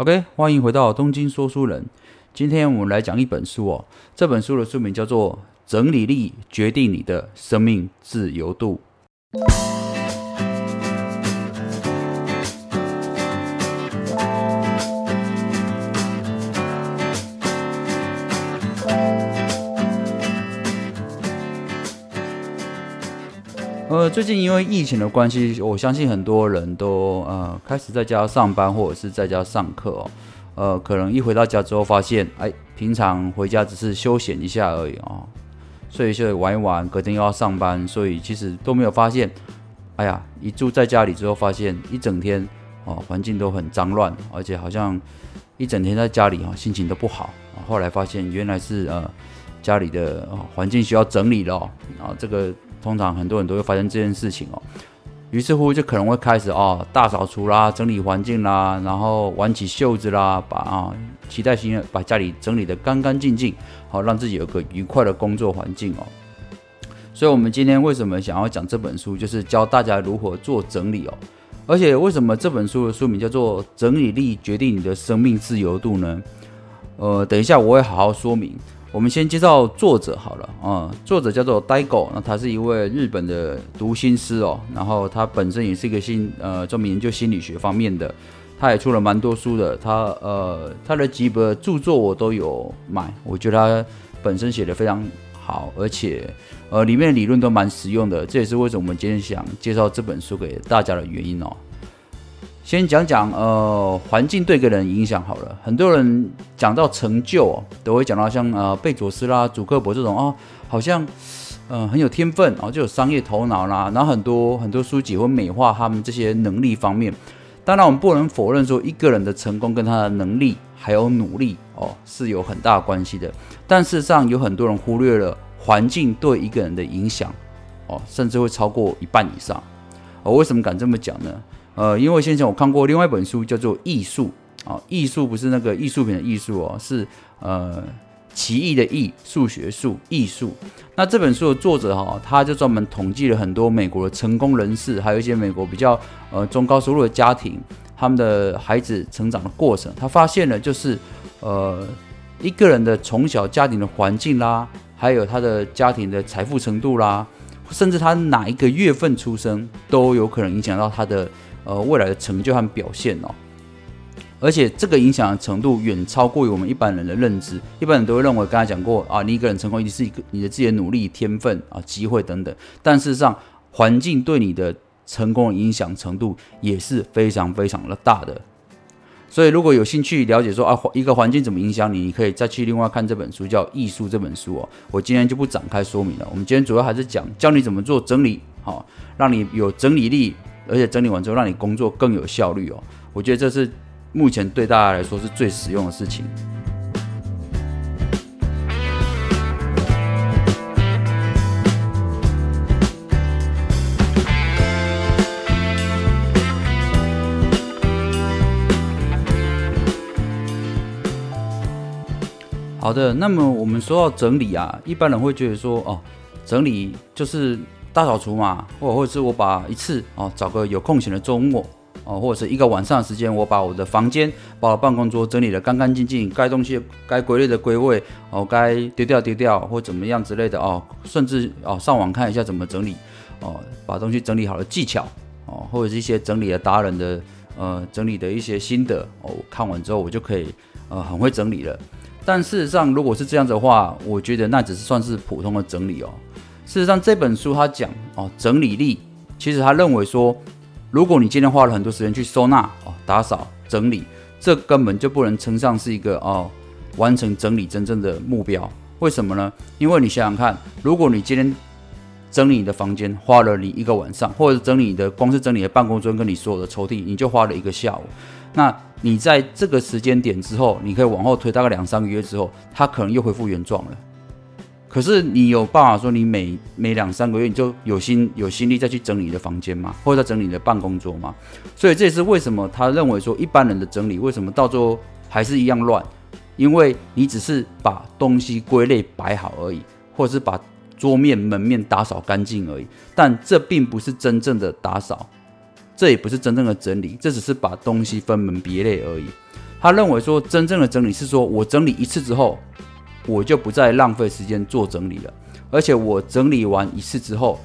OK，欢迎回到东京说书人。今天我们来讲一本书哦，这本书的书名叫做《整理力决定你的生命自由度》。最近因为疫情的关系，我相信很多人都呃开始在家上班或者是在家上课哦。呃，可能一回到家之后，发现哎，平常回家只是休闲一下而已哦，睡一睡玩一玩，隔天又要上班，所以其实都没有发现。哎呀，一住在家里之后，发现一整天哦，环境都很脏乱，而且好像一整天在家里哈，心情都不好。后来发现原来是呃家里的环境需要整理了哦啊，这个。通常很多人都会发生这件事情哦，于是乎就可能会开始哦大扫除啦，整理环境啦，然后挽起袖子啦，把啊期待心把家里整理的干干净净，好让自己有个愉快的工作环境哦。所以，我们今天为什么想要讲这本书，就是教大家如何做整理哦。而且，为什么这本书的书名叫做《整理力决定你的生命自由度》呢？呃，等一下我会好好说明。我们先介绍作者好了啊，作者叫做呆狗，那他是一位日本的读心师哦，然后他本身也是一个心呃专门研究心理学方面的，他也出了蛮多书的，他呃他的几本著作我都有买，我觉得他本身写的非常好，而且呃里面的理论都蛮实用的，这也是为什么我们今天想介绍这本书给大家的原因哦。先讲讲呃环境对个人影响好了，很多人讲到成就哦，都会讲到像呃贝佐斯啦、祖克伯这种哦，好像嗯很有天分，然后就有商业头脑啦，然后很多很多书籍会美化他们这些能力方面。当然我们不能否认说一个人的成功跟他的能力还有努力哦是有很大关系的，但事实上有很多人忽略了环境对一个人的影响哦，甚至会超过一半以上。我为什么敢这么讲呢？呃，因为先前我看过另外一本书，叫做《艺术》啊，艺术不是那个艺术品的艺术哦，是呃奇异的艺，数学术，艺术。那这本书的作者哈，他就专门统计了很多美国的成功人士，还有一些美国比较呃中高收入的家庭，他们的孩子成长的过程。他发现了，就是呃一个人的从小家庭的环境啦，还有他的家庭的财富程度啦，甚至他哪一个月份出生，都有可能影响到他的。呃，未来的成就和表现哦，而且这个影响的程度远超过于我们一般人的认知。一般人都会认为，刚才讲过啊，你一个人成功一定是一个你的自己的努力、天分啊、机会等等。但事实上，环境对你的成功影响程度也是非常非常的大的。所以，如果有兴趣了解说啊，一个环境怎么影响你，你可以再去另外看这本书，叫《艺术》这本书哦。我今天就不展开说明了。我们今天主要还是讲教你怎么做整理，好，让你有整理力。而且整理完之后，让你工作更有效率哦。我觉得这是目前对大家来说是最实用的事情。好的，那么我们说到整理啊，一般人会觉得说，哦，整理就是。大扫除嘛，或或者是我把一次哦，找个有空闲的周末哦，或者是一个晚上的时间，我把我的房间、把我办公桌整理的干干净净，该东西该归类的归位哦，该丢掉丢掉或怎么样之类的哦，甚至哦上网看一下怎么整理哦，把东西整理好的技巧哦，或者是一些整理的达人的呃整理的一些心得哦，看完之后我就可以呃很会整理了。但事实上，如果是这样子的话，我觉得那只是算是普通的整理哦。事实上，这本书他讲哦，整理力，其实他认为说，如果你今天花了很多时间去收纳哦、打扫、整理，这根本就不能称上是一个哦，完成整理真正的目标。为什么呢？因为你想想看，如果你今天整理你的房间花了你一个晚上，或者整理你的光是整理的办公桌跟你所有的抽屉，你就花了一个下午，那你在这个时间点之后，你可以往后推大概两三个月之后，它可能又恢复原状了。可是你有办法说你每每两三个月你就有心有心力再去整理你的房间吗？或者在整理你的办公桌吗？所以这也是为什么他认为说一般人的整理为什么到最后还是一样乱，因为你只是把东西归类摆好而已，或者是把桌面门面打扫干净而已。但这并不是真正的打扫，这也不是真正的整理，这只是把东西分门别类而已。他认为说，真正的整理是说我整理一次之后，我就不再浪费时间做整理了，而且我整理完一次之后，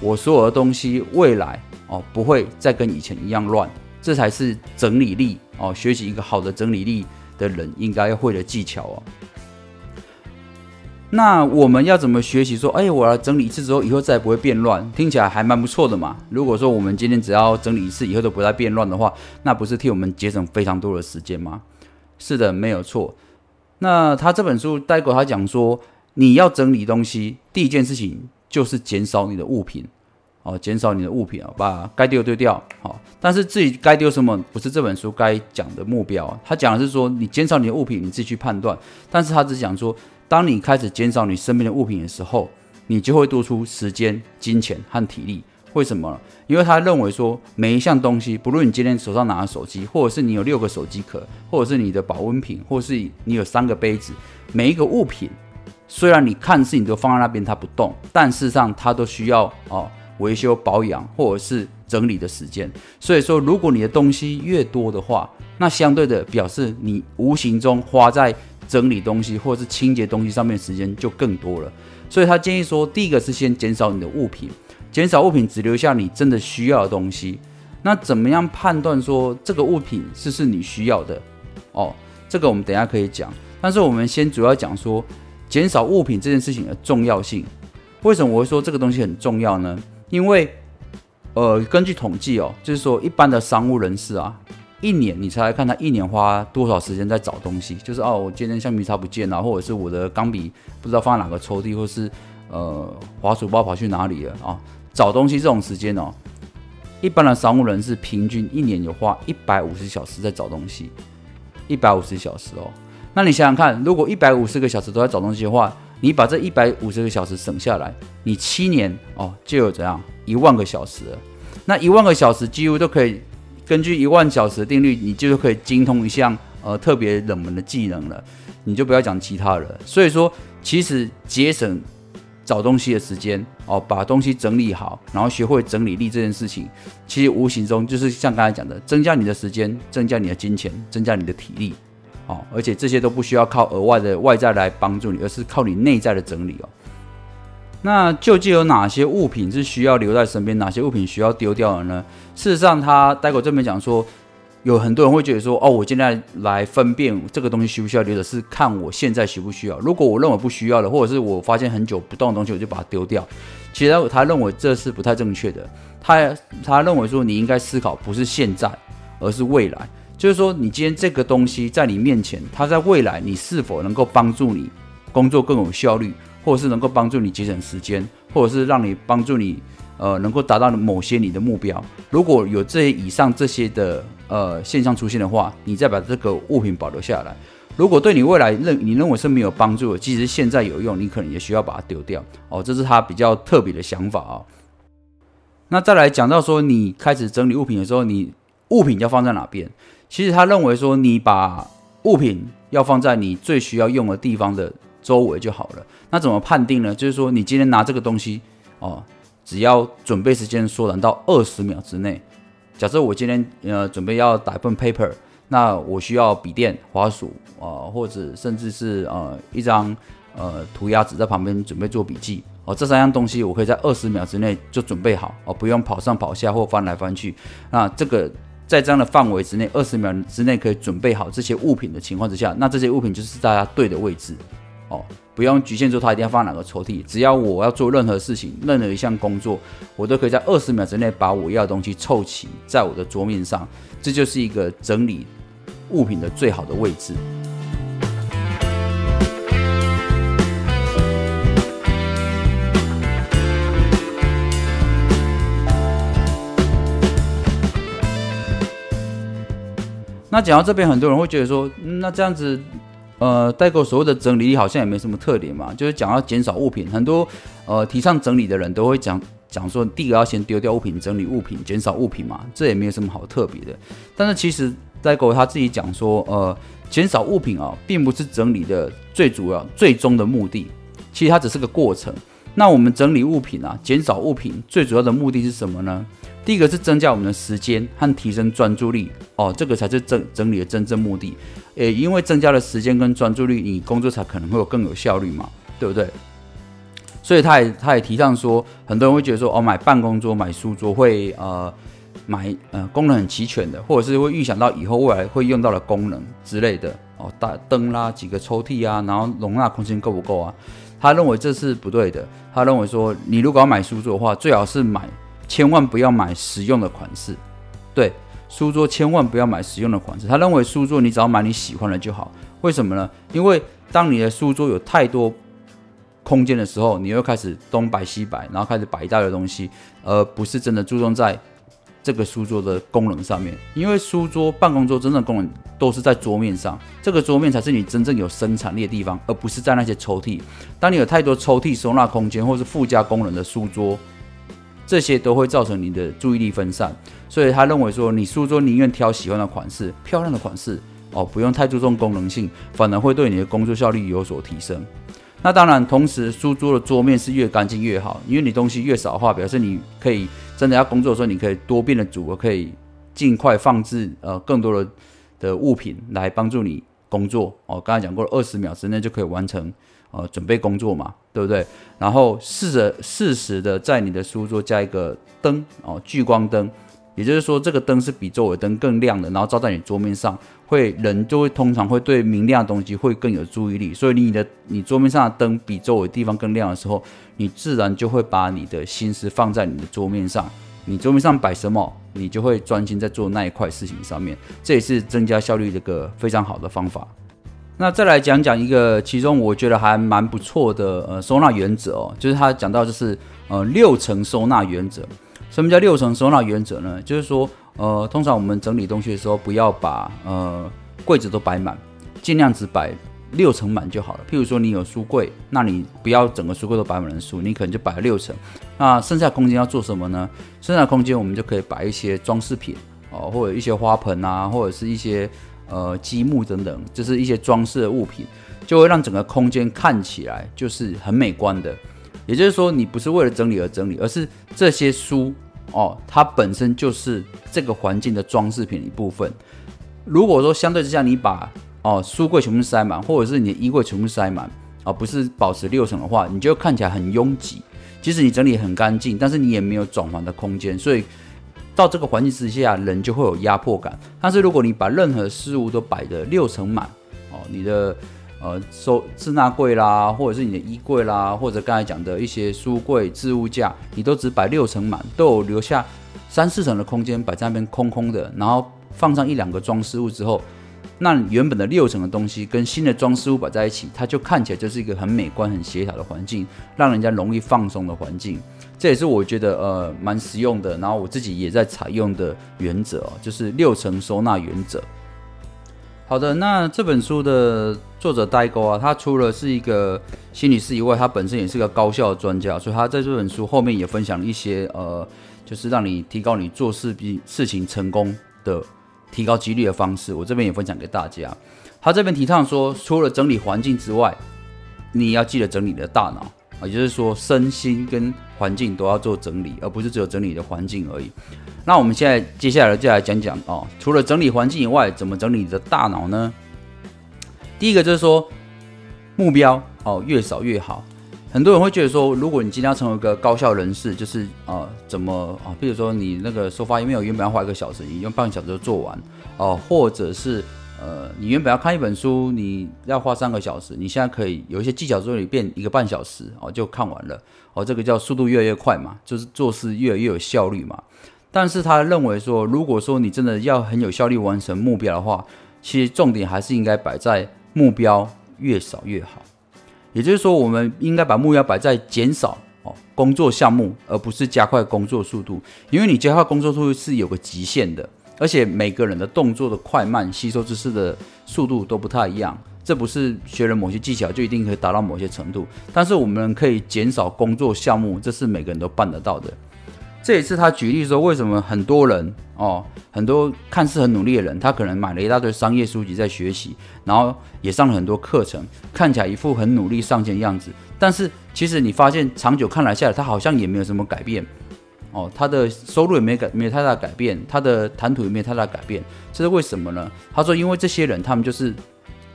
我所有的东西未来哦不会再跟以前一样乱，这才是整理力哦，学习一个好的整理力的人应该会的技巧哦。那我们要怎么学习？说，哎，我要整理一次之后，以后再也不会变乱，听起来还蛮不错的嘛。如果说我们今天只要整理一次，以后都不再变乱的话，那不是替我们节省非常多的时间吗？是的，没有错。那他这本书带过他讲说，你要整理东西，第一件事情就是减少你的物品，哦，减少你的物品啊，把该丢的丢掉，好。但是自己该丢什么，不是这本书该讲的目标。他讲的是说，你减少你的物品，你自己去判断。但是他只讲说。当你开始减少你身边的物品的时候，你就会多出时间、金钱和体力。为什么？因为他认为说，每一项东西，不论你今天手上拿的手机，或者是你有六个手机壳，或者是你的保温瓶，或者是你有三个杯子，每一个物品，虽然你看似你都放在那边它不动，但事实上它都需要哦维修保养或者是整理的时间。所以说，如果你的东西越多的话，那相对的表示你无形中花在整理东西或者是清洁东西上面时间就更多了，所以他建议说，第一个是先减少你的物品，减少物品，只留下你真的需要的东西。那怎么样判断说这个物品是是你需要的？哦，这个我们等下可以讲。但是我们先主要讲说减少物品这件事情的重要性。为什么我会说这个东西很重要呢？因为，呃，根据统计哦，就是说一般的商务人士啊。一年，你才看他一年花多少时间在找东西？就是哦，我今天橡皮擦不见了，或者是我的钢笔不知道放在哪个抽屉，或是呃，滑鼠包跑去哪里了啊？找东西这种时间哦，一般的商务人士平均一年有花一百五十小时在找东西，一百五十小时哦。那你想想看，如果一百五十个小时都在找东西的话，你把这一百五十个小时省下来，你七年哦就有怎样一万个小时了。那一万个小时几乎都可以。根据一万小时的定律，你就可以精通一项呃特别冷门的技能了。你就不要讲其他了。所以说，其实节省找东西的时间哦，把东西整理好，然后学会整理力这件事情，其实无形中就是像刚才讲的，增加你的时间，增加你的金钱，增加你的体力哦。而且这些都不需要靠额外的外在来帮助你，而是靠你内在的整理哦。那究竟有哪些物品是需要留在身边，哪些物品需要丢掉的呢？事实上，他待会这边讲说，有很多人会觉得说，哦，我现在来分辨这个东西需不需要留的是看我现在需不需要。如果我认为不需要的，或者是我发现很久不动的东西，我就把它丢掉。其实他认为这是不太正确的。他他认为说，你应该思考不是现在，而是未来。就是说，你今天这个东西在你面前，它在未来你是否能够帮助你工作更有效率？或者是能够帮助你节省时间，或者是让你帮助你，呃，能够达到某些你的目标。如果有这些以上这些的呃现象出现的话，你再把这个物品保留下来。如果对你未来认你认为是没有帮助的，即使现在有用，你可能也需要把它丢掉。哦，这是他比较特别的想法啊。那再来讲到说，你开始整理物品的时候，你物品要放在哪边？其实他认为说，你把物品要放在你最需要用的地方的。周围就好了。那怎么判定呢？就是说，你今天拿这个东西哦，只要准备时间缩短到二十秒之内。假设我今天呃准备要打一份 paper，那我需要笔电、滑鼠啊，或者甚至是呃一张呃涂鸦纸在旁边准备做笔记哦。这三样东西我可以在二十秒之内就准备好哦，不用跑上跑下或翻来翻去。那这个在这样的范围之内，二十秒之内可以准备好这些物品的情况之下，那这些物品就是大家对的位置。哦，不用局限住它一定要放哪个抽屉，只要我要做任何事情，任何一项工作，我都可以在二十秒之内把我要的东西凑齐在我的桌面上，这就是一个整理物品的最好的位置。那讲到这边，很多人会觉得说，那这样子。呃，代购所谓的整理好像也没什么特点嘛，就是讲要减少物品，很多呃提倡整理的人都会讲讲说，第一个要先丢掉物品，整理物品，减少物品嘛，这也没有什么好特别的。但是其实代购他自己讲说，呃，减少物品啊，并不是整理的最主要、最终的目的，其实它只是个过程。那我们整理物品啊，减少物品最主要的目的是什么呢？第一个是增加我们的时间和提升专注力哦，这个才是整整理的真正目的。诶，因为增加了时间跟专注力，你工作才可能会有更有效率嘛，对不对？所以他也他也提倡说，很多人会觉得说，哦，买办公桌、买书桌会呃买呃功能很齐全的，或者是会预想到以后未来会用到的功能之类的哦，大灯啦、几个抽屉啊，然后容纳空间够不够啊？他认为这是不对的。他认为说，你如果要买书桌的话，最好是买。千万不要买实用的款式，对，书桌千万不要买实用的款式。他认为书桌你只要买你喜欢的就好。为什么呢？因为当你的书桌有太多空间的时候，你又开始东摆西摆，然后开始摆一大堆东西，而不是真的注重在这个书桌的功能上面。因为书桌、办公桌真正功能都是在桌面上，这个桌面才是你真正有生产力的地方，而不是在那些抽屉。当你有太多抽屉收纳空间，或是附加功能的书桌。这些都会造成你的注意力分散，所以他认为说，你书桌宁愿挑喜欢的款式、漂亮的款式哦，不用太注重功能性，反而会对你的工作效率有所提升。那当然，同时书桌的桌面是越干净越好，因为你东西越少的话，表示你可以真的要工作的时候，你可以多变的组合，可以尽快放置呃更多的的物品来帮助你工作哦。刚才讲过了，二十秒之内就可以完成。呃，准备工作嘛，对不对？然后试着适时的在你的书桌加一个灯哦，聚光灯，也就是说这个灯是比周围灯更亮的，然后照在你桌面上，会人就会通常会对明亮的东西会更有注意力。所以你的你桌面上的灯比周围地方更亮的时候，你自然就会把你的心思放在你的桌面上。你桌面上摆什么，你就会专心在做那一块事情上面。这也是增加效率的一个非常好的方法。那再来讲讲一个，其中我觉得还蛮不错的呃收纳原则哦，就是他讲到就是呃六层收纳原则。什么叫六层收纳原则呢？就是说呃通常我们整理东西的时候，不要把呃柜子都摆满，尽量只摆六层满就好了。譬如说你有书柜，那你不要整个书柜都摆满了书，你可能就摆了六层。那剩下空间要做什么呢？剩下空间我们就可以摆一些装饰品哦，或者一些花盆啊，或者是一些。呃，积木等等，就是一些装饰的物品，就会让整个空间看起来就是很美观的。也就是说，你不是为了整理而整理，而是这些书哦，它本身就是这个环境的装饰品一部分。如果说相对之下，你把哦书柜全部塞满，或者是你的衣柜全部塞满，而不是保持六层的话，你就看起来很拥挤。即使你整理很干净，但是你也没有转换的空间，所以。到这个环境之下，人就会有压迫感。但是如果你把任何事物都摆的六层满，哦，你的呃收置纳柜啦，或者是你的衣柜啦，或者刚才讲的一些书柜、置物架，你都只摆六层满，都有留下三四层的空间摆在那边空空的，然后放上一两个装饰物之后，那原本的六层的东西跟新的装饰物摆在一起，它就看起来就是一个很美观、很协调的环境，让人家容易放松的环境。这也是我觉得呃蛮实用的，然后我自己也在采用的原则哦，就是六层收纳原则。好的，那这本书的作者代沟啊，他除了是一个心理师以外，他本身也是个高效的专家，所以他在这本书后面也分享了一些呃，就是让你提高你做事比事情成功的提高几率的方式。我这边也分享给大家。他这边提倡说，除了整理环境之外，你要记得整理你的大脑。啊，也就是说，身心跟环境都要做整理，而不是只有整理你的环境而已。那我们现在接下来就来讲讲哦，除了整理环境以外，怎么整理你的大脑呢？第一个就是说，目标哦越少越好。很多人会觉得说，如果你今天要成为一个高效人士，就是呃怎么啊？比如说你那个收发 email 原本要花一个小时，你用半个小时就做完哦，或者是。呃，你原本要看一本书，你要花三个小时，你现在可以有一些技巧之后，你变一个半小时哦，就看完了哦。这个叫速度越来越快嘛，就是做事越来越有效率嘛。但是他认为说，如果说你真的要很有效率完成目标的话，其实重点还是应该摆在目标越少越好。也就是说，我们应该把目标摆在减少哦工作项目，而不是加快工作速度，因为你加快工作速度是有个极限的。而且每个人的动作的快慢、吸收知识的速度都不太一样，这不是学了某些技巧就一定可以达到某些程度。但是我们可以减少工作项目，这是每个人都办得到的。这也是他举例说，为什么很多人哦，很多看似很努力的人，他可能买了一大堆商业书籍在学习，然后也上了很多课程，看起来一副很努力上进的样子，但是其实你发现长久看来下来，他好像也没有什么改变。哦，他的收入也没改，没有太大改变，他的谈吐也没有太大改变，这是为什么呢？他说，因为这些人他们就是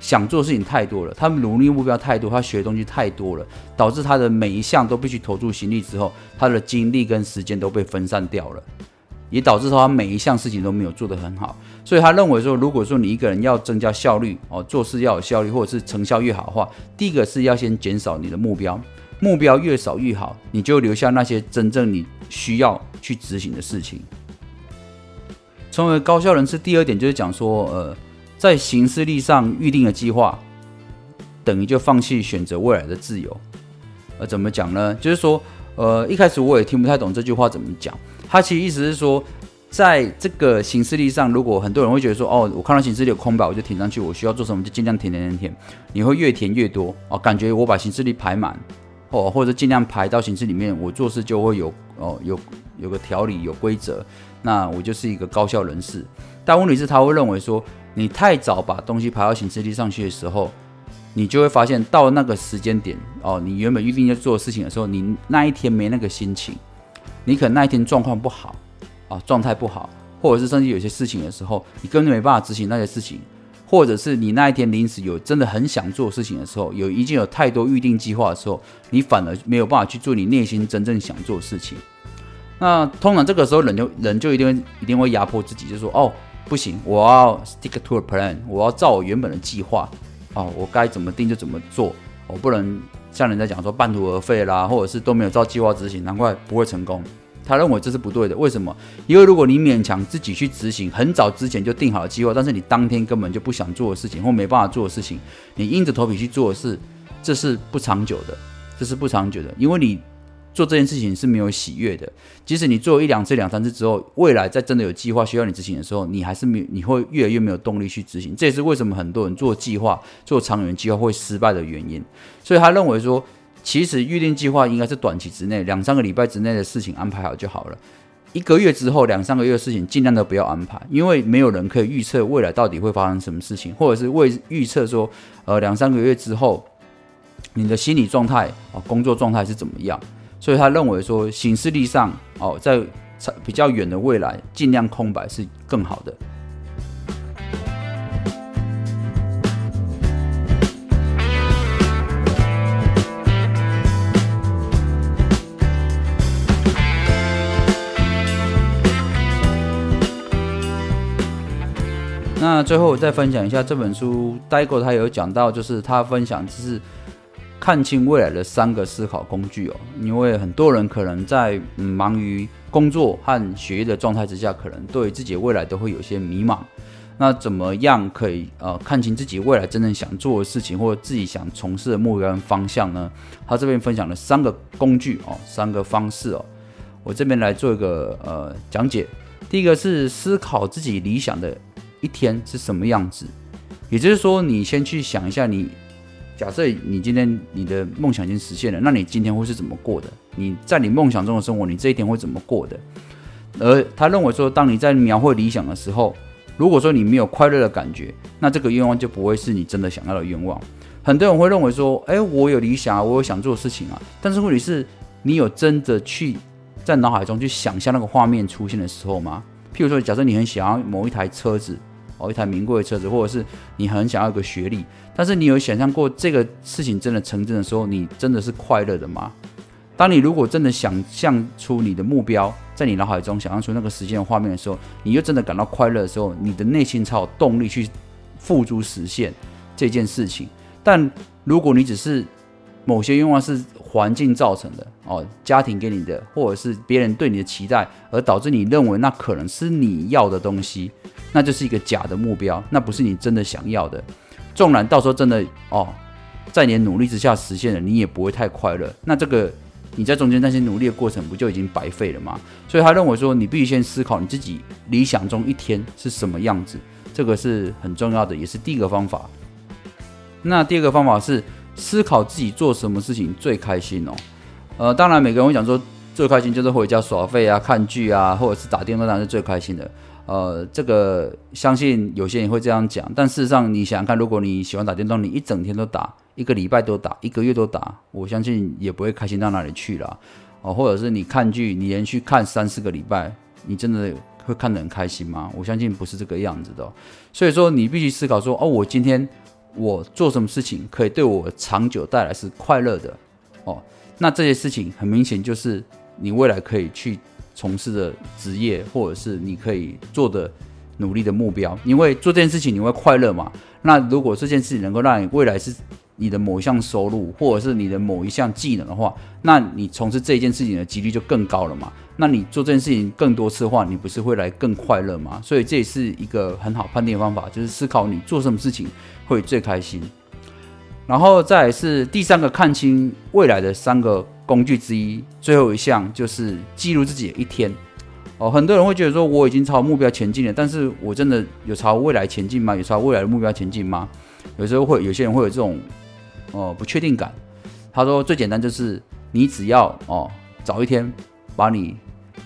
想做的事情太多了，他们努力目标太多，他学的东西太多了，导致他的每一项都必须投注心力之后，他的精力跟时间都被分散掉了，也导致他每一项事情都没有做得很好。所以他认为说，如果说你一个人要增加效率，哦，做事要有效率，或者是成效越好的话，第一个是要先减少你的目标。目标越少越好，你就留下那些真正你需要去执行的事情。成为高效人士，第二点就是讲说，呃，在行事历上预定的计划，等于就放弃选择未来的自由。呃，怎么讲呢？就是说，呃，一开始我也听不太懂这句话怎么讲。他其实意思是说，在这个行事历上，如果很多人会觉得说，哦，我看到行事历有空白，我就填上去，我需要做什么就尽量填填填填，你会越填越多哦，感觉我把行事历排满。哦，或者尽量排到形式里面，我做事就会有哦，有有个条理，有规则，那我就是一个高效人士。但问题是，他会认为说，你太早把东西排到形式力上去的时候，你就会发现到那个时间点哦，你原本预定要做的事情的时候，你那一天没那个心情，你可能那一天状况不好啊，状态不好，或者是甚至有些事情的时候，你根本没办法执行那些事情。或者是你那一天临时有真的很想做事情的时候，有已经有太多预定计划的时候，你反而没有办法去做你内心真正想做的事情。那通常这个时候人就人就一定一定会压迫自己，就说哦不行，我要 stick to a plan，我要照我原本的计划哦，我该怎么定就怎么做，我不能像人家讲说半途而废啦，或者是都没有照计划执行，难怪不会成功。他认为这是不对的，为什么？因为如果你勉强自己去执行很早之前就定好了计划，但是你当天根本就不想做的事情或没办法做的事情，你硬着头皮去做的事，这是不长久的，这是不长久的，因为你做这件事情是没有喜悦的。即使你做一两次、两三次之后，未来在真的有计划需要你执行的时候，你还是没，你会越来越没有动力去执行。这也是为什么很多人做计划、做长远计划会失败的原因。所以他认为说。其实预定计划应该是短期之内，两三个礼拜之内的事情安排好就好了。一个月之后，两三个月的事情尽量都不要安排，因为没有人可以预测未来到底会发生什么事情，或者是为预测说，呃，两三个月之后你的心理状态啊，工作状态是怎么样。所以他认为说，行事力上哦，在比较远的未来，尽量空白是更好的。那最后我再分享一下这本书，呆过他有讲到，就是他分享就是看清未来的三个思考工具哦。因为很多人可能在忙于工作和学业的状态之下，可能对自己未来都会有些迷茫。那怎么样可以呃看清自己未来真正想做的事情，或者自己想从事的目标方向呢？他这边分享了三个工具哦，三个方式哦。我这边来做一个呃讲解。第一个是思考自己理想的。一天是什么样子？也就是说，你先去想一下，你假设你今天你的梦想已经实现了，那你今天会是怎么过的？你在你梦想中的生活，你这一天会怎么过的？而他认为说，当你在描绘理想的时候，如果说你没有快乐的感觉，那这个愿望就不会是你真的想要的愿望。很多人会认为说，哎，我有理想啊，我有想做的事情啊，但是问题是，你有真的去在脑海中去想象那个画面出现的时候吗？譬如说，假设你很想要某一台车子。哦，一台名贵的车子，或者是你很想要一个学历，但是你有想象过这个事情真的成真的时候，你真的是快乐的吗？当你如果真的想象出你的目标，在你脑海中想象出那个时间的画面的时候，你又真的感到快乐的时候，你的内心才有动力去付诸实现这件事情。但如果你只是某些愿望是环境造成的，哦，家庭给你的，或者是别人对你的期待，而导致你认为那可能是你要的东西。那就是一个假的目标，那不是你真的想要的。纵然到时候真的哦，在你的努力之下实现了，你也不会太快乐。那这个你在中间那些努力的过程，不就已经白费了吗？所以他认为说，你必须先思考你自己理想中一天是什么样子，这个是很重要的，也是第一个方法。那第二个方法是思考自己做什么事情最开心哦。呃，当然每个人会讲说，最开心就是回家耍废啊、看剧啊，或者是打电话，当然是最开心的。呃，这个相信有些人会这样讲，但事实上你想想看，如果你喜欢打电动，你一整天都打，一个礼拜都打，一个月都打，我相信也不会开心到哪里去了。哦，或者是你看剧，你连续看三四个礼拜，你真的会看得很开心吗？我相信不是这个样子的。所以说，你必须思考说，哦，我今天我做什么事情可以对我长久带来是快乐的？哦，那这些事情很明显就是你未来可以去。从事的职业，或者是你可以做的努力的目标，因为做这件事情你会快乐嘛？那如果这件事情能够让你未来是你的某一项收入，或者是你的某一项技能的话，那你从事这一件事情的几率就更高了嘛？那你做这件事情更多次的话，你不是会来更快乐吗？所以这也是一个很好判定方法，就是思考你做什么事情会最开心。然后再是第三个看清未来的三个。工具之一，最后一项就是记录自己的一天。哦，很多人会觉得说我已经朝目标前进了，但是我真的有朝未来前进吗？有朝未来的目标前进吗？有时候会有些人会有这种哦不确定感。他说最简单就是你只要哦早一天把你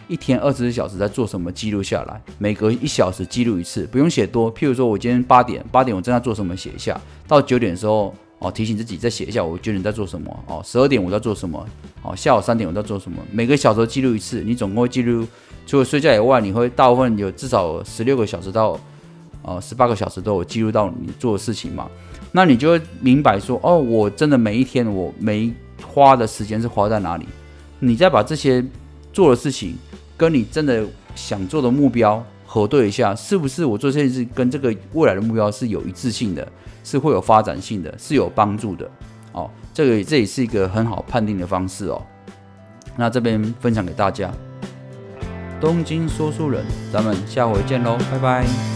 一天二十四小时在做什么记录下来，每隔一小时记录一次，不用写多。譬如说我今天八点八点我正在做什么写一下，到九点的时候。哦，提醒自己再写一下，我九点在做什么？哦，十二点我在做什么？哦，下午三点我在做什么？每个小时记录一次，你总共会记录，除了睡觉以外，你会大部分有至少十六个小时到，呃，十八个小时都有记录到你做的事情嘛？那你就会明白说，哦，我真的每一天我每花的时间是花在哪里？你再把这些做的事情跟你真的想做的目标核对一下，是不是我做这件事跟这个未来的目标是有一致性的？是会有发展性的，是有帮助的，哦，这个这也是一个很好判定的方式哦。那这边分享给大家，东京说书人，咱们下回见喽，拜拜。